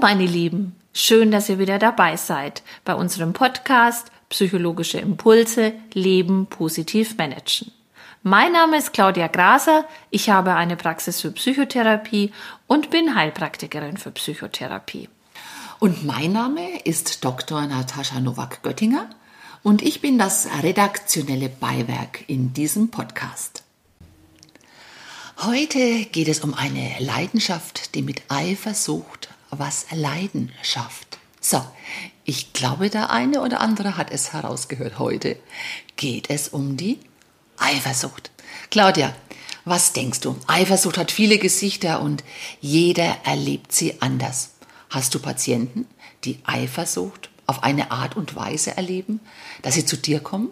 meine Lieben, schön, dass ihr wieder dabei seid bei unserem Podcast Psychologische Impulse Leben positiv managen. Mein Name ist Claudia Graser, ich habe eine Praxis für Psychotherapie und bin Heilpraktikerin für Psychotherapie. Und mein Name ist Dr. Natascha Nowak-Göttinger und ich bin das redaktionelle Beiwerk in diesem Podcast. Heute geht es um eine Leidenschaft, die mit Eifersucht was Leiden schafft. So, ich glaube, der eine oder andere hat es herausgehört. Heute geht es um die Eifersucht. Claudia, was denkst du? Eifersucht hat viele Gesichter und jeder erlebt sie anders. Hast du Patienten, die Eifersucht auf eine Art und Weise erleben, dass sie zu dir kommen?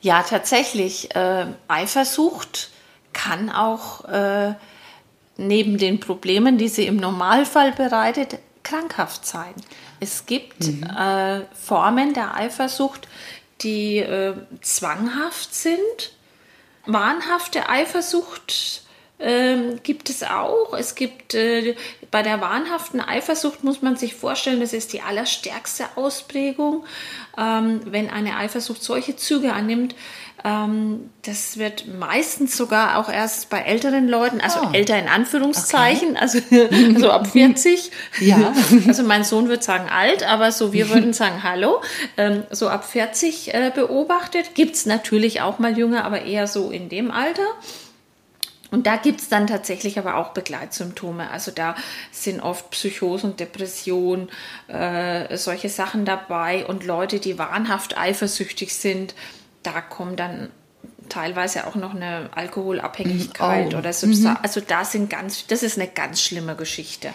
Ja, tatsächlich. Äh, Eifersucht kann auch äh, neben den Problemen, die sie im Normalfall bereitet, krankhaft sein. Es gibt mhm. äh, Formen der Eifersucht, die äh, zwanghaft sind. Wahnhafte Eifersucht äh, gibt es auch. Es gibt äh, bei der wahnhaften Eifersucht muss man sich vorstellen, das ist die allerstärkste Ausprägung, ähm, wenn eine Eifersucht solche Züge annimmt, ähm, das wird meistens sogar auch erst bei älteren Leuten, also oh. älter in Anführungszeichen, okay. also so ab 40. ja. Also mein Sohn würde sagen alt, aber so wir würden sagen Hallo. Ähm, so ab 40 äh, beobachtet. Gibt es natürlich auch mal Jünger, aber eher so in dem Alter. Und da gibt es dann tatsächlich aber auch Begleitsymptome. Also da sind oft Psychosen, Depressionen, äh, solche Sachen dabei und Leute, die wahnhaft eifersüchtig sind da kommt dann teilweise auch noch eine Alkoholabhängigkeit oh. oder Substanz. Mhm. Also da sind ganz, das ist eine ganz schlimme Geschichte.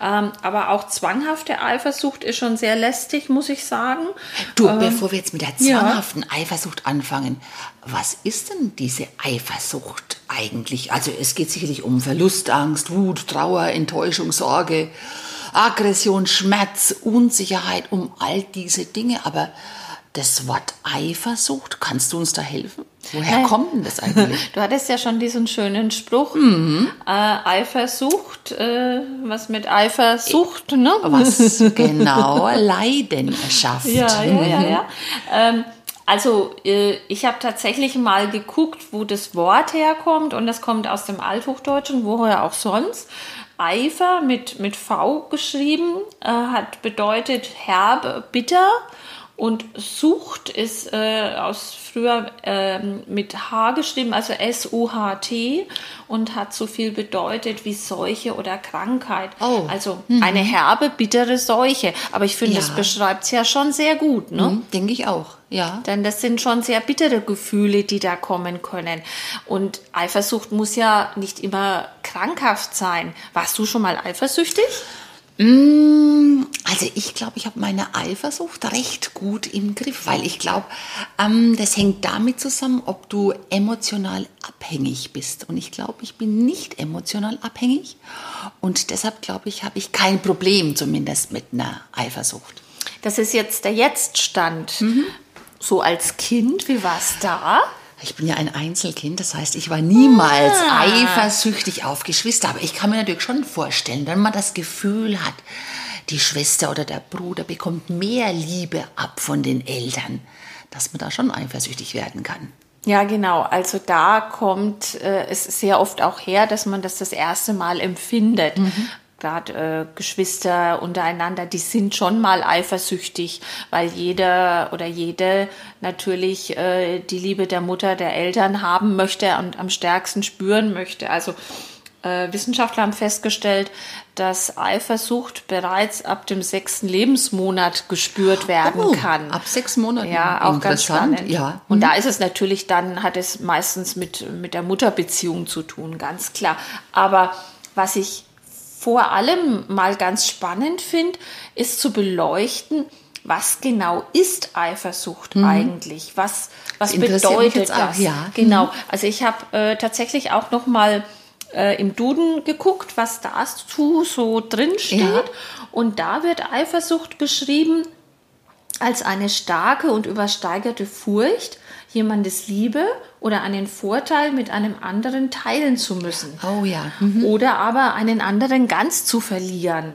Ähm, aber auch zwanghafte Eifersucht ist schon sehr lästig, muss ich sagen. Du, ähm, bevor wir jetzt mit der zwanghaften ja. Eifersucht anfangen, was ist denn diese Eifersucht eigentlich? Also es geht sicherlich um Verlustangst, Wut, Trauer, Enttäuschung, Sorge, Aggression, Schmerz, Unsicherheit, um all diese Dinge. Aber das Wort Eifersucht, kannst du uns da helfen? Woher kommt denn das eigentlich? Du hattest ja schon diesen schönen Spruch, mhm. äh, Eifersucht, äh, was mit Eifersucht, ne? Was genau Leidenschaft. Ja, ja, ja. ja. Ähm, also äh, ich habe tatsächlich mal geguckt, wo das Wort herkommt und das kommt aus dem Althochdeutschen, woher auch sonst. Eifer mit, mit V geschrieben, äh, hat bedeutet herb, bitter und Sucht ist äh, aus früher äh, mit H geschrieben, also S-U-H-T und hat so viel bedeutet wie Seuche oder Krankheit. Oh. Also mhm. eine herbe, bittere Seuche. Aber ich finde, ja. das beschreibt es ja schon sehr gut. Ne? Mhm, Denke ich auch. Ja. Denn das sind schon sehr bittere Gefühle, die da kommen können. Und Eifersucht muss ja nicht immer krankhaft sein. Warst du schon mal eifersüchtig? Mm, also ich glaube, ich habe meine Eifersucht recht gut im Griff, weil ich glaube, ähm, das hängt damit zusammen, ob du emotional abhängig bist. Und ich glaube, ich bin nicht emotional abhängig. Und deshalb glaube ich, habe ich kein Problem zumindest mit einer Eifersucht. Das ist jetzt der Jetztstand. Mhm. So als Kind, wie war es da? Ich bin ja ein Einzelkind, das heißt, ich war niemals ah. eifersüchtig auf Geschwister. Aber ich kann mir natürlich schon vorstellen, wenn man das Gefühl hat, die Schwester oder der Bruder bekommt mehr Liebe ab von den Eltern, dass man da schon eifersüchtig werden kann. Ja, genau. Also da kommt äh, es sehr oft auch her, dass man das das erste Mal empfindet. Mhm gerade äh, Geschwister untereinander, die sind schon mal eifersüchtig, weil jeder oder jede natürlich äh, die Liebe der Mutter, der Eltern haben möchte und am stärksten spüren möchte. Also äh, Wissenschaftler haben festgestellt, dass Eifersucht bereits ab dem sechsten Lebensmonat gespürt werden oh, kann. Ab sechs Monaten. Ja, auch ganz spannend. Ja. Und mhm. da ist es natürlich dann, hat es meistens mit, mit der Mutterbeziehung zu tun, ganz klar. Aber was ich vor allem mal ganz spannend finde, ist zu beleuchten, was genau ist Eifersucht mhm. eigentlich? Was, was bedeutet das? Ja. Genau. Mhm. Also ich habe äh, tatsächlich auch noch mal äh, im Duden geguckt, was dazu so drin steht. Ja. Und da wird Eifersucht beschrieben als eine starke und übersteigerte Furcht, jemandes Liebe oder einen Vorteil mit einem anderen teilen zu müssen. Oh ja. Mhm. Oder aber einen anderen ganz zu verlieren.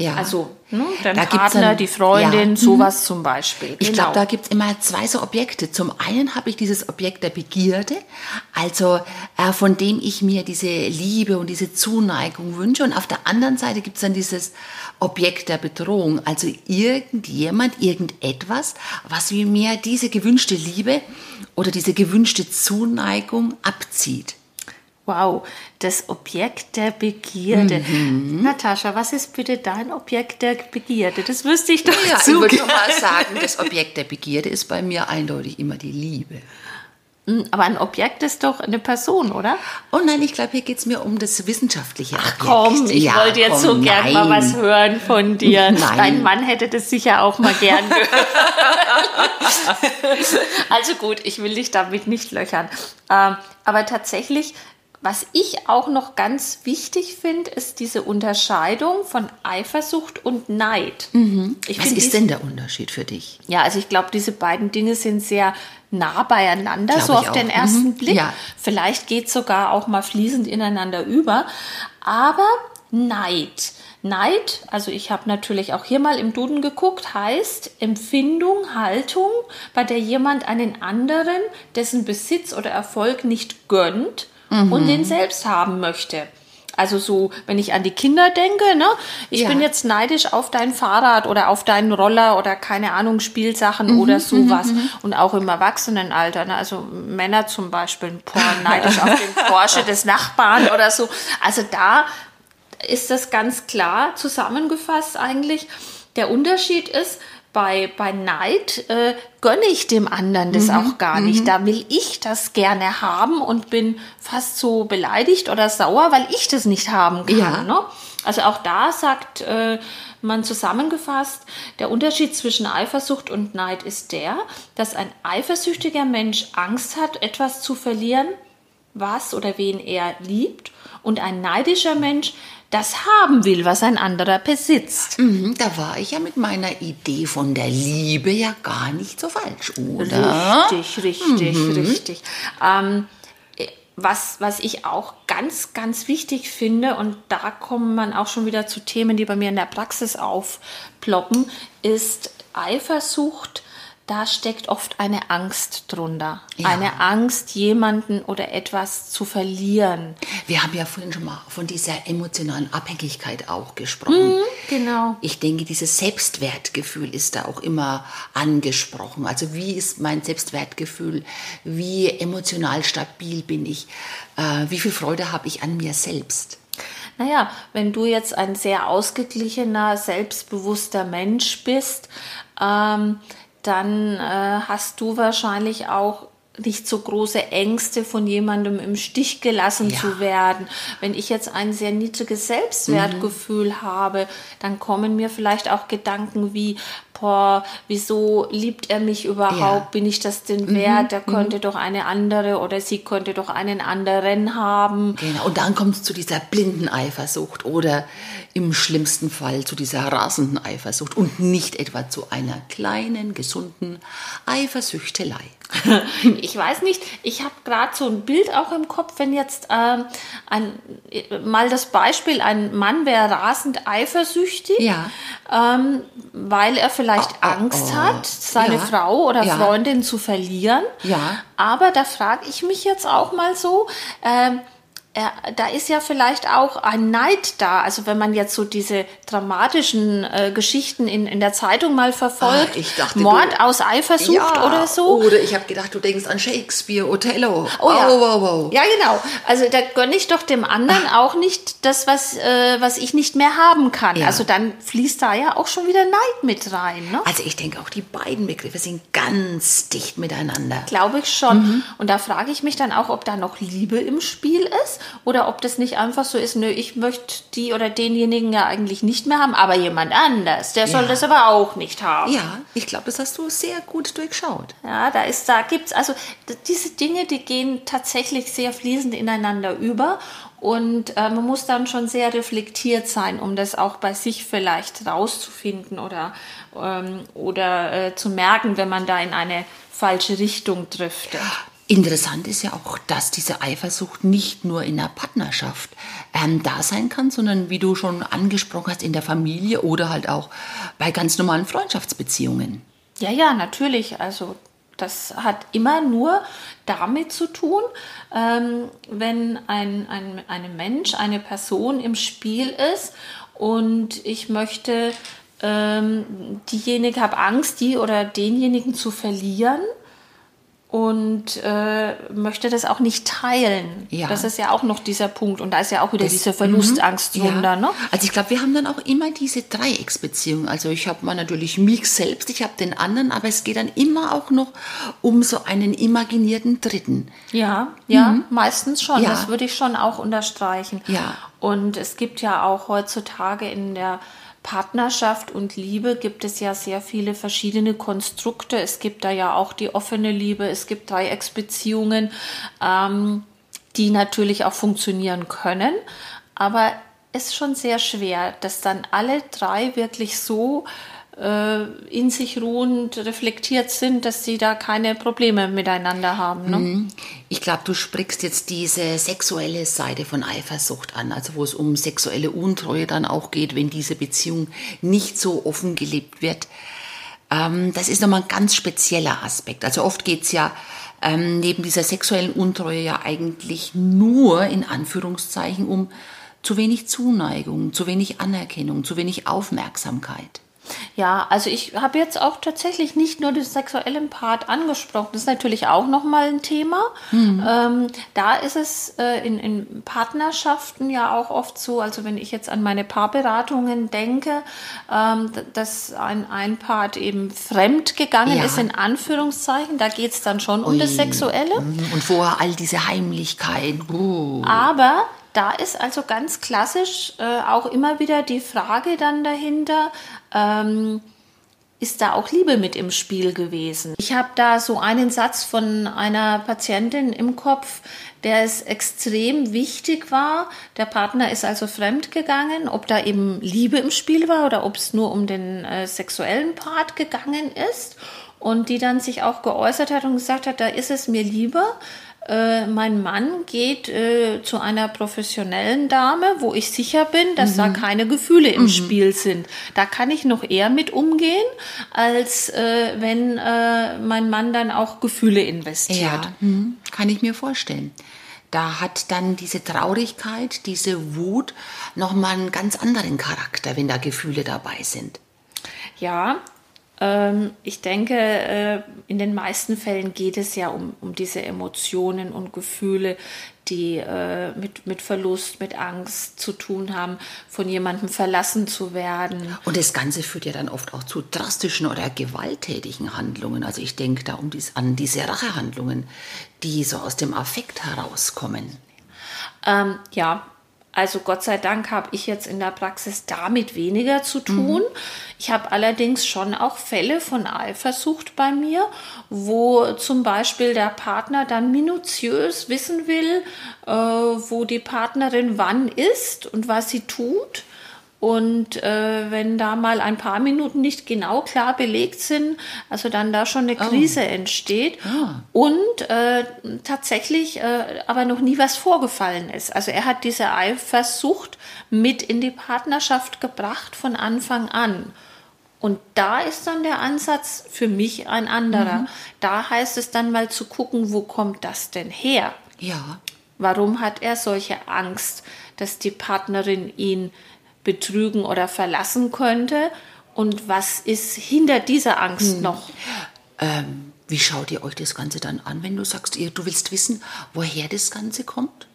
Ja. Also ne, dein Da Partner, dann- die Freundin, ja. Sowas zum Beispiel. Ich Genau. glaube, da gibt es immer zwei so Objekte. Zum einen habe ich dieses Objekt der Begierde, also äh, von dem ich mir diese Liebe und diese Zuneigung wünsche. Und auf der anderen Seite gibt es dann dieses Objekt der Bedrohung, also irgendjemand, irgendetwas, was mir diese gewünschte Liebe oder diese gewünschte Zuneigung abzieht. Wow, das Objekt der Begierde. Mhm. Natascha, was ist bitte dein Objekt der Begierde? Das wüsste ich doch Ja, ich zu würde gerne. mal sagen, das Objekt der Begierde ist bei mir eindeutig immer die Liebe. Aber ein Objekt ist doch eine Person, oder? Oh nein, ich glaube, hier geht es mir um das wissenschaftliche Objekt. Komm, ich Ja, wollte jetzt komm, so gern mal nein. was hören von dir. Nein. Dein Mann hätte das sicher auch mal gern gehört. also gut, ich will dich damit nicht löchern. Ähm, aber tatsächlich, was ich auch noch ganz wichtig finde, ist diese Unterscheidung von Eifersucht und Neid. Mhm. Was ist denn der Unterschied für dich? Ja, also ich glaube, diese beiden Dinge sind sehr nah beieinander, Glaub so auf auch. den Mhm. ersten Blick. Ja. Vielleicht geht sogar auch mal fließend ineinander über. Aber Neid. Neid, also ich habe natürlich auch hier mal im Duden geguckt, heißt Empfindung, Haltung, bei der jemand einen anderen, dessen Besitz oder Erfolg nicht gönnt und den selbst haben möchte. Also so, wenn ich an die Kinder denke, ne? Ich Ja. bin jetzt neidisch auf dein Fahrrad oder auf deinen Roller oder keine Ahnung, Spielsachen Mhm, oder sowas. Und auch im Erwachsenenalter, ne? Also Männer zum Beispiel, boah, neidisch auf den Porsche des Nachbarn oder so. Also da ist das ganz klar zusammengefasst eigentlich. Der Unterschied ist, bei, bei Neid äh, gönne ich dem anderen das auch gar nicht. Da will ich das gerne haben und bin fast so beleidigt oder sauer, weil ich das nicht haben kann. Ja. Ne? Also auch da sagt äh, man zusammengefasst, der Unterschied zwischen Eifersucht und Neid ist der, dass ein eifersüchtiger Mensch Angst hat, etwas zu verlieren, was oder wen er liebt, und ein neidischer Mensch das haben will, was ein anderer besitzt. Mhm, da war ich ja mit meiner Idee von der Liebe ja gar nicht so falsch, oder? Richtig, richtig, richtig. Ähm, äh, was, was ich auch ganz, ganz wichtig finde, und da kommt man auch schon wieder zu Themen, die bei mir in der Praxis aufploppen, ist Eifersucht. Da steckt oft eine Angst drunter. Ja. Eine Angst, jemanden oder etwas zu verlieren. Wir haben ja vorhin schon mal von dieser emotionalen Abhängigkeit auch gesprochen. Genau. Ich denke, dieses Selbstwertgefühl ist da auch immer angesprochen. Also wie ist mein Selbstwertgefühl? Wie emotional stabil bin ich? Äh, wie viel Freude habe ich an mir selbst? Naja, wenn du jetzt ein sehr ausgeglichener, selbstbewusster Mensch bist, ähm, dann äh, hast du wahrscheinlich auch nicht so große Ängste, von jemandem im Stich gelassen Ja. zu werden. Wenn ich jetzt ein sehr niedriges Selbstwertgefühl habe, dann kommen mir vielleicht auch Gedanken wie, boah, wieso liebt er mich überhaupt? Ja. Bin ich das denn wert? Er könnte doch eine andere oder sie könnte doch einen anderen haben. Genau. Und dann kommt es zu dieser blinden Eifersucht oder im schlimmsten Fall zu dieser rasenden Eifersucht und nicht etwa zu einer kleinen, gesunden Eifersüchtelei. Ich weiß nicht, ich habe gerade so ein Bild auch im Kopf, wenn jetzt ähm, ein, mal das Beispiel, ein Mann wäre rasend eifersüchtig, Ja. ähm, weil er vielleicht Oh, oh, Angst oh. hat, seine Ja. Frau oder Ja. Freundin zu verlieren. Ja. Aber da frage ich mich jetzt auch mal so, ähm, da ist ja vielleicht auch ein Neid da. Also wenn man jetzt so diese dramatischen äh, Geschichten in, in der Zeitung mal verfolgt, Ah, ich dachte, Mord du- aus Eifersucht oder so. Oder ich habe gedacht, du denkst an Shakespeare, Othello. Oh ja. Wow, wow, wow. Ja, genau. Also da gönne ich doch dem anderen auch nicht das, was, äh, was ich nicht mehr haben kann. Ja. Also dann fließt da ja auch schon wieder Neid mit rein. Ne? Also ich denke auch, die beiden Begriffe sind ganz dicht miteinander. Glaube ich schon. Mhm. Und da frage ich mich dann auch, ob da noch Liebe im Spiel ist oder ob das nicht einfach so ist, nö, ich möchte die oder denjenigen ja eigentlich nicht mehr haben, aber jemand anders, der soll Ja. das aber auch nicht haben. Ja, ich glaube, das hast du sehr gut durchschaut. Ja, da ist, da gibt's also diese Dinge, die gehen tatsächlich sehr fließend ineinander über und äh, man muss dann schon sehr reflektiert sein, um das auch bei sich vielleicht rauszufinden oder ähm, oder äh, zu merken, wenn man da in eine falsche Richtung driftet. Interessant ist ja auch, dass diese Eifersucht nicht nur in der Partnerschaft ähm, da sein kann, sondern wie du schon angesprochen hast, in der Familie oder halt auch bei ganz normalen Freundschaftsbeziehungen. Ja, ja, natürlich. Also das hat immer nur damit zu tun, ähm, wenn ein, ein, ein Mensch, eine Person im Spiel ist und ich möchte ähm, diejenige, habe Angst, die oder denjenigen zu verlieren und äh, möchte das auch nicht teilen. Ja. Das ist ja auch noch dieser Punkt. Und da ist ja auch wieder das, diese Verlustangst mhm. drunter. Ja. Ne? Also ich glaube, wir haben dann auch immer diese Dreiecksbeziehung. Also ich habe mal natürlich mich selbst, ich habe den anderen, aber es geht dann immer auch noch um so einen imaginierten Dritten. Ja, ja, mhm. meistens schon. Ja. Das würde ich schon auch unterstreichen. Ja. Und es gibt ja auch heutzutage in der Partnerschaft und Liebe gibt es ja sehr viele verschiedene Konstrukte. Es gibt da ja auch die offene Liebe, es gibt Dreiecksbeziehungen, ähm, die natürlich auch funktionieren können. Aber es ist schon sehr schwer, dass dann alle drei wirklich so äh, in sich ruhend reflektiert sind, dass sie da keine Probleme miteinander haben. Ne? Mhm. Ich glaube, du sprichst jetzt diese sexuelle Seite von Eifersucht an, also wo es um sexuelle Untreue dann auch geht, wenn diese Beziehung nicht so offen gelebt wird. Ähm, das ist nochmal ein ganz spezieller Aspekt. Also oft geht es ja ähm, neben dieser sexuellen Untreue ja eigentlich nur in Anführungszeichen um zu wenig Zuneigung, zu wenig Anerkennung, zu wenig Aufmerksamkeit. Ja, also ich habe jetzt auch tatsächlich nicht nur den sexuellen Part angesprochen. Das ist natürlich auch nochmal ein Thema. Mhm. Ähm, da ist es äh, in, in, Partnerschaften ja auch oft so, also wenn ich jetzt an meine Paarberatungen denke, ähm, dass ein, ein Part eben fremd gegangen ja. ist, in Anführungszeichen. Da geht es dann schon Ui. um das Sexuelle. Mhm. Und vorher all diese Heimlichkeiten. Uh. Aber da ist also ganz klassisch äh, auch immer wieder die Frage dann dahinter, ähm, ist da auch Liebe mit im Spiel gewesen? Ich habe da so einen Satz von einer Patientin im Kopf, der es extrem wichtig war. Der Partner ist also fremd gegangen, ob da eben Liebe im Spiel war oder ob es nur um den äh, sexuellen Part gegangen ist. Und die dann sich auch geäußert hat und gesagt hat, da ist es mir lieber, äh, mein Mann geht äh, zu einer professionellen Dame, wo ich sicher bin, dass mhm. da keine Gefühle im mhm. Spiel sind. Da kann ich noch eher mit umgehen, als äh, wenn äh, mein Mann dann auch Gefühle investiert. Ja, mhm. kann ich mir vorstellen. Da hat dann diese Traurigkeit, diese Wut nochmal einen ganz anderen Charakter, wenn da Gefühle dabei sind. Ja, ich denke, äh, in den meisten Fällen geht es ja um, um diese Emotionen und Gefühle, die äh, mit, mit Verlust, mit Angst zu tun haben, von jemandem verlassen zu werden. Und das Ganze führt ja dann oft auch zu drastischen oder gewalttätigen Handlungen. Also ich denke da um dies, an diese Rachehandlungen, die so aus dem Affekt herauskommen. Ähm, ja, also Gott sei Dank habe ich jetzt in der Praxis damit weniger zu tun. Mhm. Ich habe allerdings schon auch Fälle von Eifersucht bei mir, wo zum Beispiel der Partner dann minutiös wissen will, äh, wo die Partnerin wann ist und was sie tut. Und äh, wenn da mal ein paar Minuten nicht genau klar belegt sind, also dann da schon eine oh. Krise oh. entsteht ah. und äh, tatsächlich äh, aber noch nie was vorgefallen ist. Also er hat diese Eifersucht mit in die Partnerschaft gebracht von Anfang an. Und da ist dann der Ansatz für mich ein anderer. Mhm. Da heißt es dann mal zu gucken, wo kommt das denn her? Ja. Warum hat er solche Angst, dass die Partnerin ihn betrügen oder verlassen könnte und was ist hinter dieser Angst hm. noch? Ähm, wie schaut ihr euch das Ganze dann an, wenn du sagst, ihr, du willst wissen, woher das Ganze kommt?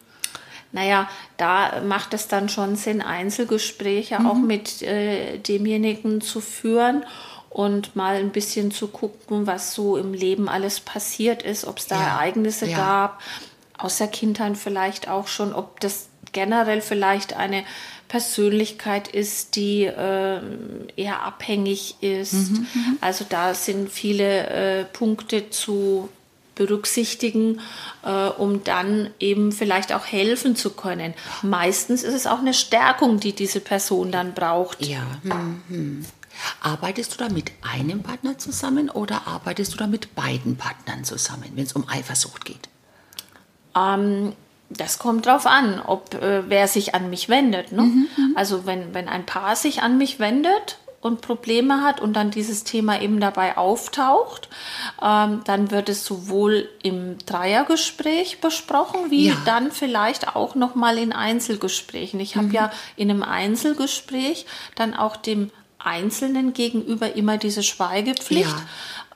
Naja, da macht es dann schon Sinn, Einzelgespräche mhm. auch mit äh, demjenigen zu führen und mal ein bisschen zu gucken, was so im Leben alles passiert ist, ob es da ja. Ereignisse ja. gab, aus der Kindheit vielleicht auch schon, ob das generell vielleicht eine Persönlichkeit ist, die äh, eher abhängig ist. Mhm, mhm, also da sind viele äh, Punkte zu berücksichtigen, äh, um dann eben vielleicht auch helfen zu können. Meistens ist es auch eine Stärkung, die diese Person dann braucht. Ja. Mhm. Arbeitest du da mit einem Partner zusammen oder arbeitest du da mit beiden Partnern zusammen, wenn es um Eifersucht geht? Ähm, das kommt drauf an, ob äh, wer sich an mich wendet. Ne? Mhm, also wenn, wenn ein Paar sich an mich wendet und Probleme hat und dann dieses Thema eben dabei auftaucht, ähm, dann wird es sowohl im Dreiergespräch besprochen, wie ja. dann vielleicht auch noch mal in Einzelgesprächen. Ich habe mhm. ja in einem Einzelgespräch dann auch dem Einzelnen gegenüber immer diese Schweigepflicht,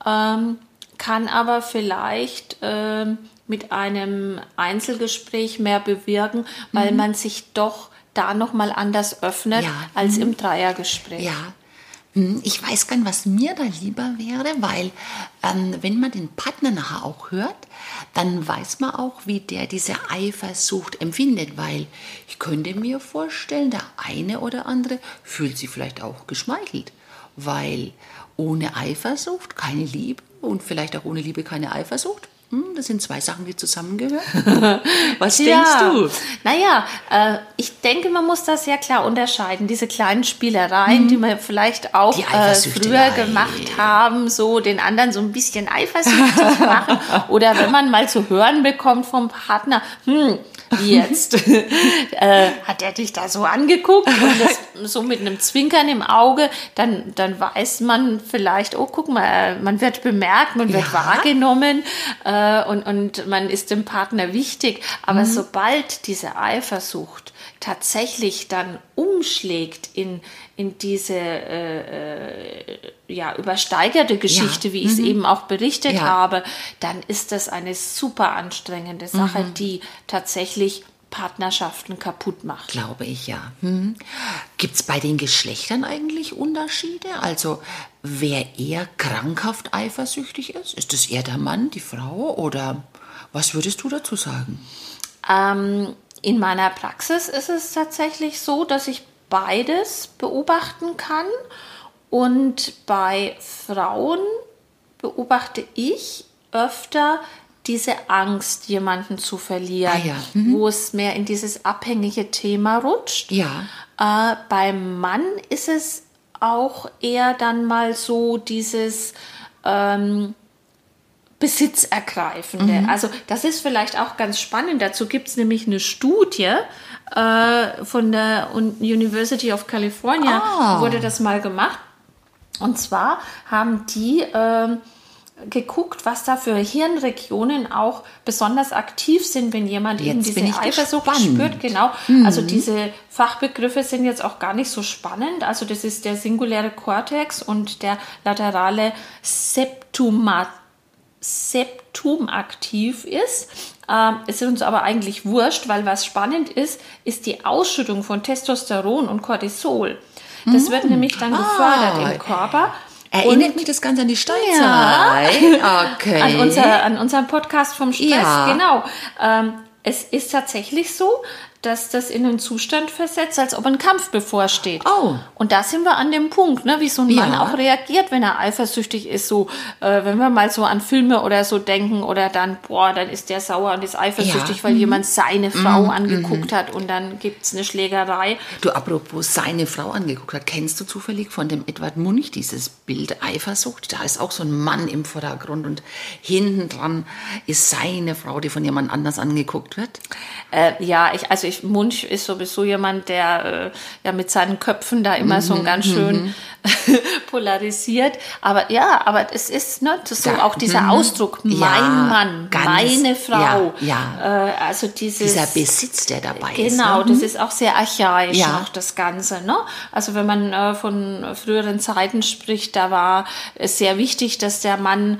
ja. ähm, kann aber vielleicht ähm, mit einem Einzelgespräch mehr bewirken, weil mhm. man sich doch da noch mal anders öffnet ja. als mhm. im Dreiergespräch. Ja. Hm, ich weiß gar nicht, was mir da lieber wäre, weil ähm, wenn man den Partner nachher auch hört, dann weiß man auch, wie der diese Eifersucht empfindet, weil ich könnte mir vorstellen, der eine oder andere fühlt sich vielleicht auch geschmeichelt, weil ohne Eifersucht keine Liebe und vielleicht auch ohne Liebe keine Eifersucht hm, das sind zwei Sachen, die zusammengehören. Was ja. denkst du? Naja, äh, ich denke, man muss das sehr klar unterscheiden. Diese kleinen Spielereien, mhm. die wir vielleicht auch äh, früher gemacht haben, so den anderen so ein bisschen eifersüchtig machen. Oder wenn man mal zu hören bekommt vom Partner, hm, jetzt? äh, hat er dich da so angeguckt und das so mit einem Zwinkern im Auge, dann, dann weiß man vielleicht, oh, guck mal, man wird bemerkt, man wird ja. wahrgenommen äh, und, und man ist dem Partner wichtig. Aber mhm. sobald diese Eifersucht tatsächlich dann umschlägt in, in diese äh, äh, ja, übersteigerte Geschichte, ja. wie ich es mhm. eben auch berichtet ja. habe, dann ist das eine super anstrengende Sache, mhm. die tatsächlich Partnerschaften kaputt macht. Glaube ich ja. Mhm. Gibt es bei den Geschlechtern eigentlich Unterschiede? Also wer eher krankhaft eifersüchtig ist? Ist es eher der Mann, die Frau oder was würdest du dazu sagen? Ähm, in meiner Praxis ist es tatsächlich so, dass ich beides beobachten kann. Und bei Frauen beobachte ich öfter diese Angst, jemanden zu verlieren, ah, ja. mhm. wo es mehr in dieses abhängige Thema rutscht. Ja. Äh, beim Mann ist es auch eher dann mal so dieses ähm, Besitzergreifende. Mhm. Also das ist vielleicht auch ganz spannend. Dazu gibt es nämlich eine Studie äh, von der University of California, ah. wurde das mal gemacht. Und zwar haben die äh, geguckt, was da für Hirnregionen auch besonders aktiv sind, wenn jemand jetzt eben diese Eifersucht gespannt. spürt. Genau. Mhm. Also diese Fachbegriffe sind jetzt auch gar nicht so spannend. Also das ist der singuläre Kortex und der laterale Septumat Septum aktiv ist. Ähm, es ist uns aber eigentlich wurscht, weil was spannend ist, ist die Ausschüttung von Testosteron und Cortisol. Das mm. wird nämlich dann gefördert ah. im Körper. Erinnert und, mich das Ganze an die Steinzerei? Ja, okay. An, unser, an unseren Podcast vom Stress, ja. genau. Ähm, es ist tatsächlich so, dass das in einen Zustand versetzt, als ob ein Kampf bevorsteht. Oh. Und da sind wir an dem Punkt, ne, wie so ein ja. Mann auch reagiert, wenn er eifersüchtig ist. So, äh, wenn wir mal so an Filme oder so denken oder dann, boah, dann ist der sauer und ist eifersüchtig, ja. weil mhm. jemand seine Frau mhm. angeguckt mhm. hat und dann gibt es eine Schlägerei. Du, apropos seine Frau angeguckt hat, kennst du zufällig von dem Edward Munch dieses Bild Eifersucht? Da ist auch so ein Mann im Vordergrund und hinten dran ist seine Frau, die von jemand anders angeguckt wird. Äh, ja, ich, also ich, Munch ist sowieso jemand, der äh, ja mit seinen Köpfen da immer mhm, so ganz schön mhm. polarisiert. Aber ja, aber es ist ne, so auch dieser mhm. Ausdruck, mein ja, Mann, ganz, meine Frau. Ja, ja. Äh, also dieses, dieser Besitz, der dabei genau, ist. Genau, ne? das mhm. ist auch sehr archaisch ja. noch das Ganze. Ne? Also wenn man äh, von früheren Zeiten spricht, da war es sehr wichtig, dass der Mann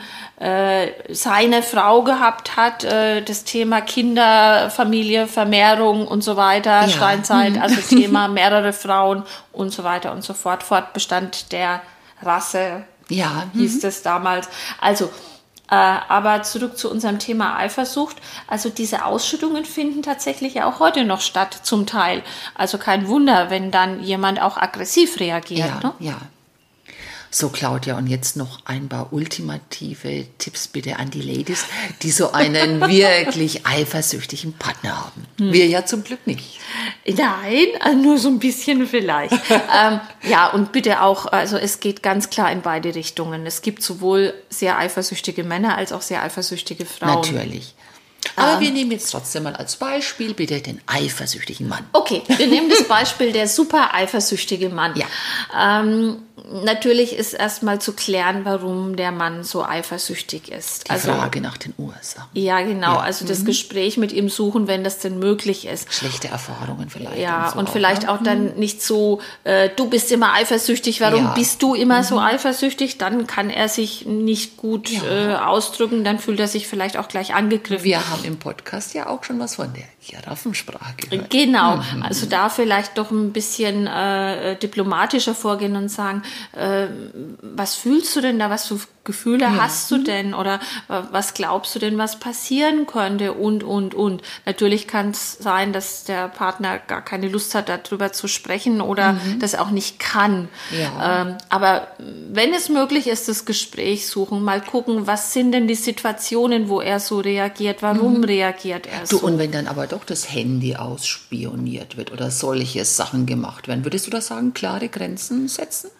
seine Frau gehabt hat, äh, das Thema Kinder, Familie, Vermehrung und so weiter, ja. Steinzeit, mhm. also Thema mehrere Frauen und so weiter und so fort, Fortbestand der Rasse, ja. hieß mhm. es damals. Also, äh, aber zurück zu unserem Thema Eifersucht. Also diese Ausschüttungen finden tatsächlich ja auch heute noch statt, zum Teil. Also kein Wunder, wenn dann jemand auch aggressiv reagiert. Ja, ne? ja. So, Claudia, und jetzt noch ein paar ultimative Tipps bitte an die Ladies, die so einen wirklich eifersüchtigen Partner haben. Hm. Wir ja zum Glück nicht. Nein, äh, nur so ein bisschen vielleicht. ähm, ja, und bitte auch, also es geht ganz klar in beide Richtungen. Es gibt sowohl sehr eifersüchtige Männer als auch sehr eifersüchtige Frauen. Natürlich. Aber ähm, wir nehmen jetzt trotzdem mal als Beispiel bitte den eifersüchtigen Mann. Okay, wir nehmen das Beispiel der super eifersüchtige Mann. Ja. Ähm, natürlich ist erstmal zu klären, warum der Mann so eifersüchtig ist. Die also, Frage nach den Ursachen. Ja, genau. Ja. Also das mhm. Gespräch mit ihm suchen, wenn das denn möglich ist. Schlechte Erfahrungen vielleicht. Ja, und, so und auch, vielleicht ne? auch dann mhm. nicht so, äh, du bist immer eifersüchtig, warum ja. bist du immer mhm. so eifersüchtig? Dann kann er sich nicht gut ja. äh, ausdrücken, dann fühlt er sich vielleicht auch gleich angegriffen. Wir haben im Podcast ja auch schon was von der Giraffensprache gehört. Genau, mhm. also da vielleicht doch ein bisschen äh, diplomatischer vorgehen und sagen, äh, was fühlst du denn da, was für Gefühle ja. hast du denn oder äh, was glaubst du denn, was passieren könnte und, und, und. Natürlich kann es sein, dass der Partner gar keine Lust hat, darüber zu sprechen oder mhm. das auch nicht kann. Ja. Ähm, aber wenn es möglich ist, das Gespräch suchen, mal gucken, was sind denn die Situationen, wo er so reagiert, warum mhm. reagiert er so. Du, und wenn dann aber doch das Handy ausspioniert wird oder solche Sachen gemacht werden, würdest du da sagen, klare Grenzen setzen?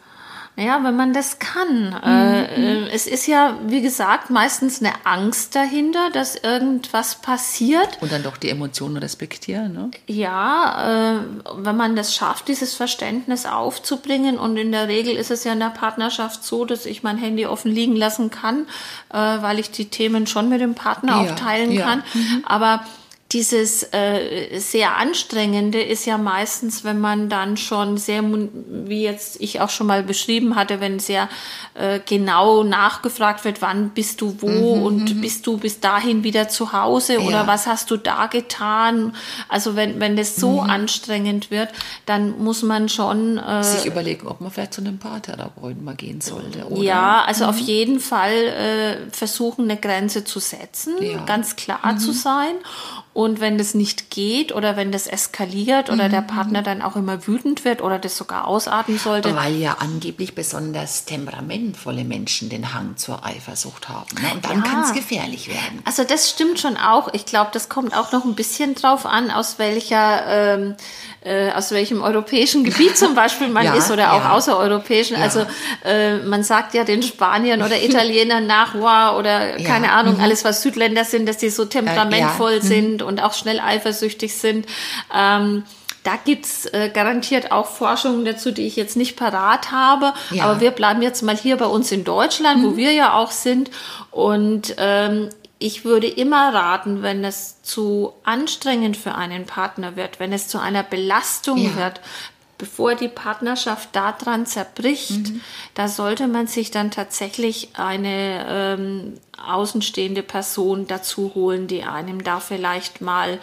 Ja, wenn man das kann. Mhm. Äh, es ist ja, wie gesagt, meistens eine Angst dahinter, dass irgendwas passiert. Und dann doch die Emotionen respektieren, ne? Ja, äh, wenn man das schafft, dieses Verständnis aufzubringen. Und in der Regel ist es ja in der Partnerschaft so, dass ich mein Handy offen liegen lassen kann, äh, weil ich die Themen schon mit dem Partner ja, auch teilen ja. kann. Mhm. Aber dieses äh, sehr anstrengende ist ja meistens, wenn man dann schon sehr, wie jetzt ich auch schon mal beschrieben hatte, wenn sehr äh, genau nachgefragt wird, wann bist du wo mhm, und mhm. bist du bis dahin wieder zu Hause ja. oder was hast du da getan? Also wenn, wenn das so mhm. anstrengend wird, dann muss man schon äh, sich überlegen, ob man vielleicht zu einem Paartherapeuten mal gehen sollte. Oder? Ja, also auf mhm. jeden Fall äh, versuchen, eine Grenze zu setzen, ja. ganz klar zu mhm. sein und wenn das nicht geht oder wenn das eskaliert oder mhm. der Partner dann auch immer wütend wird oder das sogar ausatmen sollte. Weil ja angeblich besonders temperamentvolle Menschen den Hang zur Eifersucht haben. Ne? Und dann ja. kann es gefährlich werden. Also das stimmt schon auch. Ich glaube, das kommt auch noch ein bisschen drauf an, aus welcher ähm, äh, aus welchem europäischen Gebiet zum Beispiel man ja, ist oder auch ja. außereuropäischen. Ja. Also äh, man sagt ja den Spaniern oder Italienern nach, wow, oder keine Ahnung, mhm. alles was Südländer sind, dass die so temperamentvoll äh, sind mhm. und auch schnell eifersüchtig sind. Ähm, da gibt's äh, garantiert auch Forschungen dazu, die ich jetzt nicht parat habe. Ja. Aber wir bleiben jetzt mal hier bei uns in Deutschland, mhm. wo wir ja auch sind. Und ähm, ich würde immer raten, wenn es zu anstrengend für einen Partner wird, wenn es zu einer Belastung ja. wird, bevor die Partnerschaft daran zerbricht, mhm. da sollte man sich dann tatsächlich eine ähm, außenstehende Person dazu holen, die einem da vielleicht mal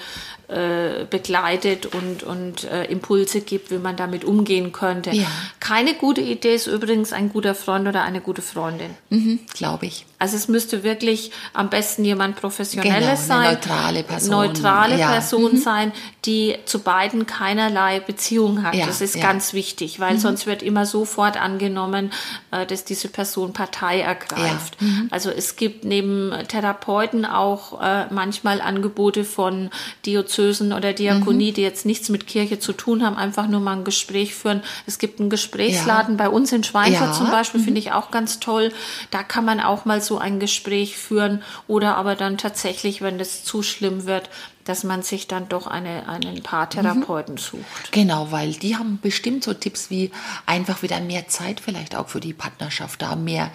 äh, begleitet und, und äh, Impulse gibt, wie man damit umgehen könnte. Ja. Keine gute Idee ist übrigens ein guter Freund oder eine gute Freundin. Mhm, Glaube ich. Also es müsste wirklich am besten jemand Professionelles genau, sein. neutrale Person. Neutrale ja. Person mhm. sein, die zu beiden keinerlei Beziehung hat. Ja, das ist ganz wichtig, weil mhm. sonst wird immer sofort angenommen, äh, dass diese Person Partei ergreift. Mhm. Also es gibt neben Therapeuten auch äh, manchmal Angebote von Diözesen oder Diakonie, mhm. die jetzt nichts mit Kirche zu tun haben, einfach nur mal ein Gespräch führen. Es gibt einen Gesprächsladen ja. bei uns in Schweinfurt ja. zum Beispiel, mhm. finde ich auch ganz toll. Da kann man auch mal so ein Gespräch führen oder aber dann tatsächlich, wenn das zu schlimm wird, dass man sich dann doch eine, einen Paartherapeuten mhm. sucht. Genau, weil die haben bestimmt so Tipps wie einfach wieder mehr Zeit vielleicht auch für die Partnerschaft da, mehr,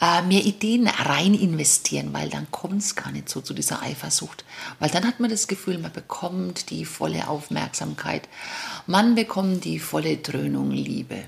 äh, mehr Ideen rein investieren, weil dann kommt es gar nicht so zu dieser Eifersucht. Weil dann hat man das Gefühl, man bekommt die volle Aufmerksamkeit, man bekommt die volle Dröhnung Liebe.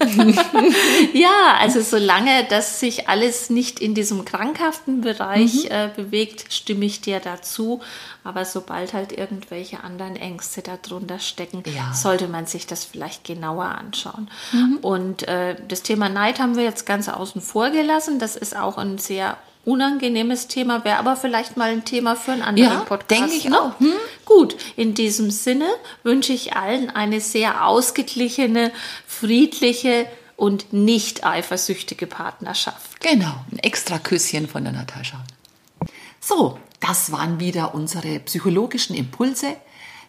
ja, also solange das sich alles nicht in diesem krankhaften Bereich mhm. äh, bewegt, stimme ich dir dazu. Aber sobald halt irgendwelche anderen Ängste darunter stecken, ja. sollte man sich das vielleicht genauer anschauen. Mhm. Und äh, das Thema Neid haben wir jetzt ganz außen vor gelassen. Das ist auch ein sehr unangenehmes Thema, wäre aber vielleicht mal ein Thema für einen anderen ja, Podcast. Denke ich ne? auch. Hm? Gut, in diesem Sinne wünsche ich allen eine sehr ausgeglichene, friedliche und nicht eifersüchtige Partnerschaft. Genau, ein extra Küsschen von der Natascha. So, das waren wieder unsere psychologischen Impulse.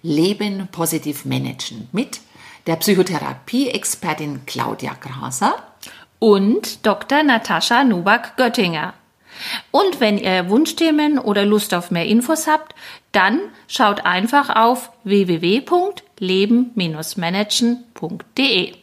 Leben positiv managen mit der Psychotherapie-Expertin Claudia Graser und Dr. Natascha Nubak-Göttinger. Und wenn ihr Wunschthemen oder Lust auf mehr Infos habt, dann schaut einfach auf www.leben-managen.de.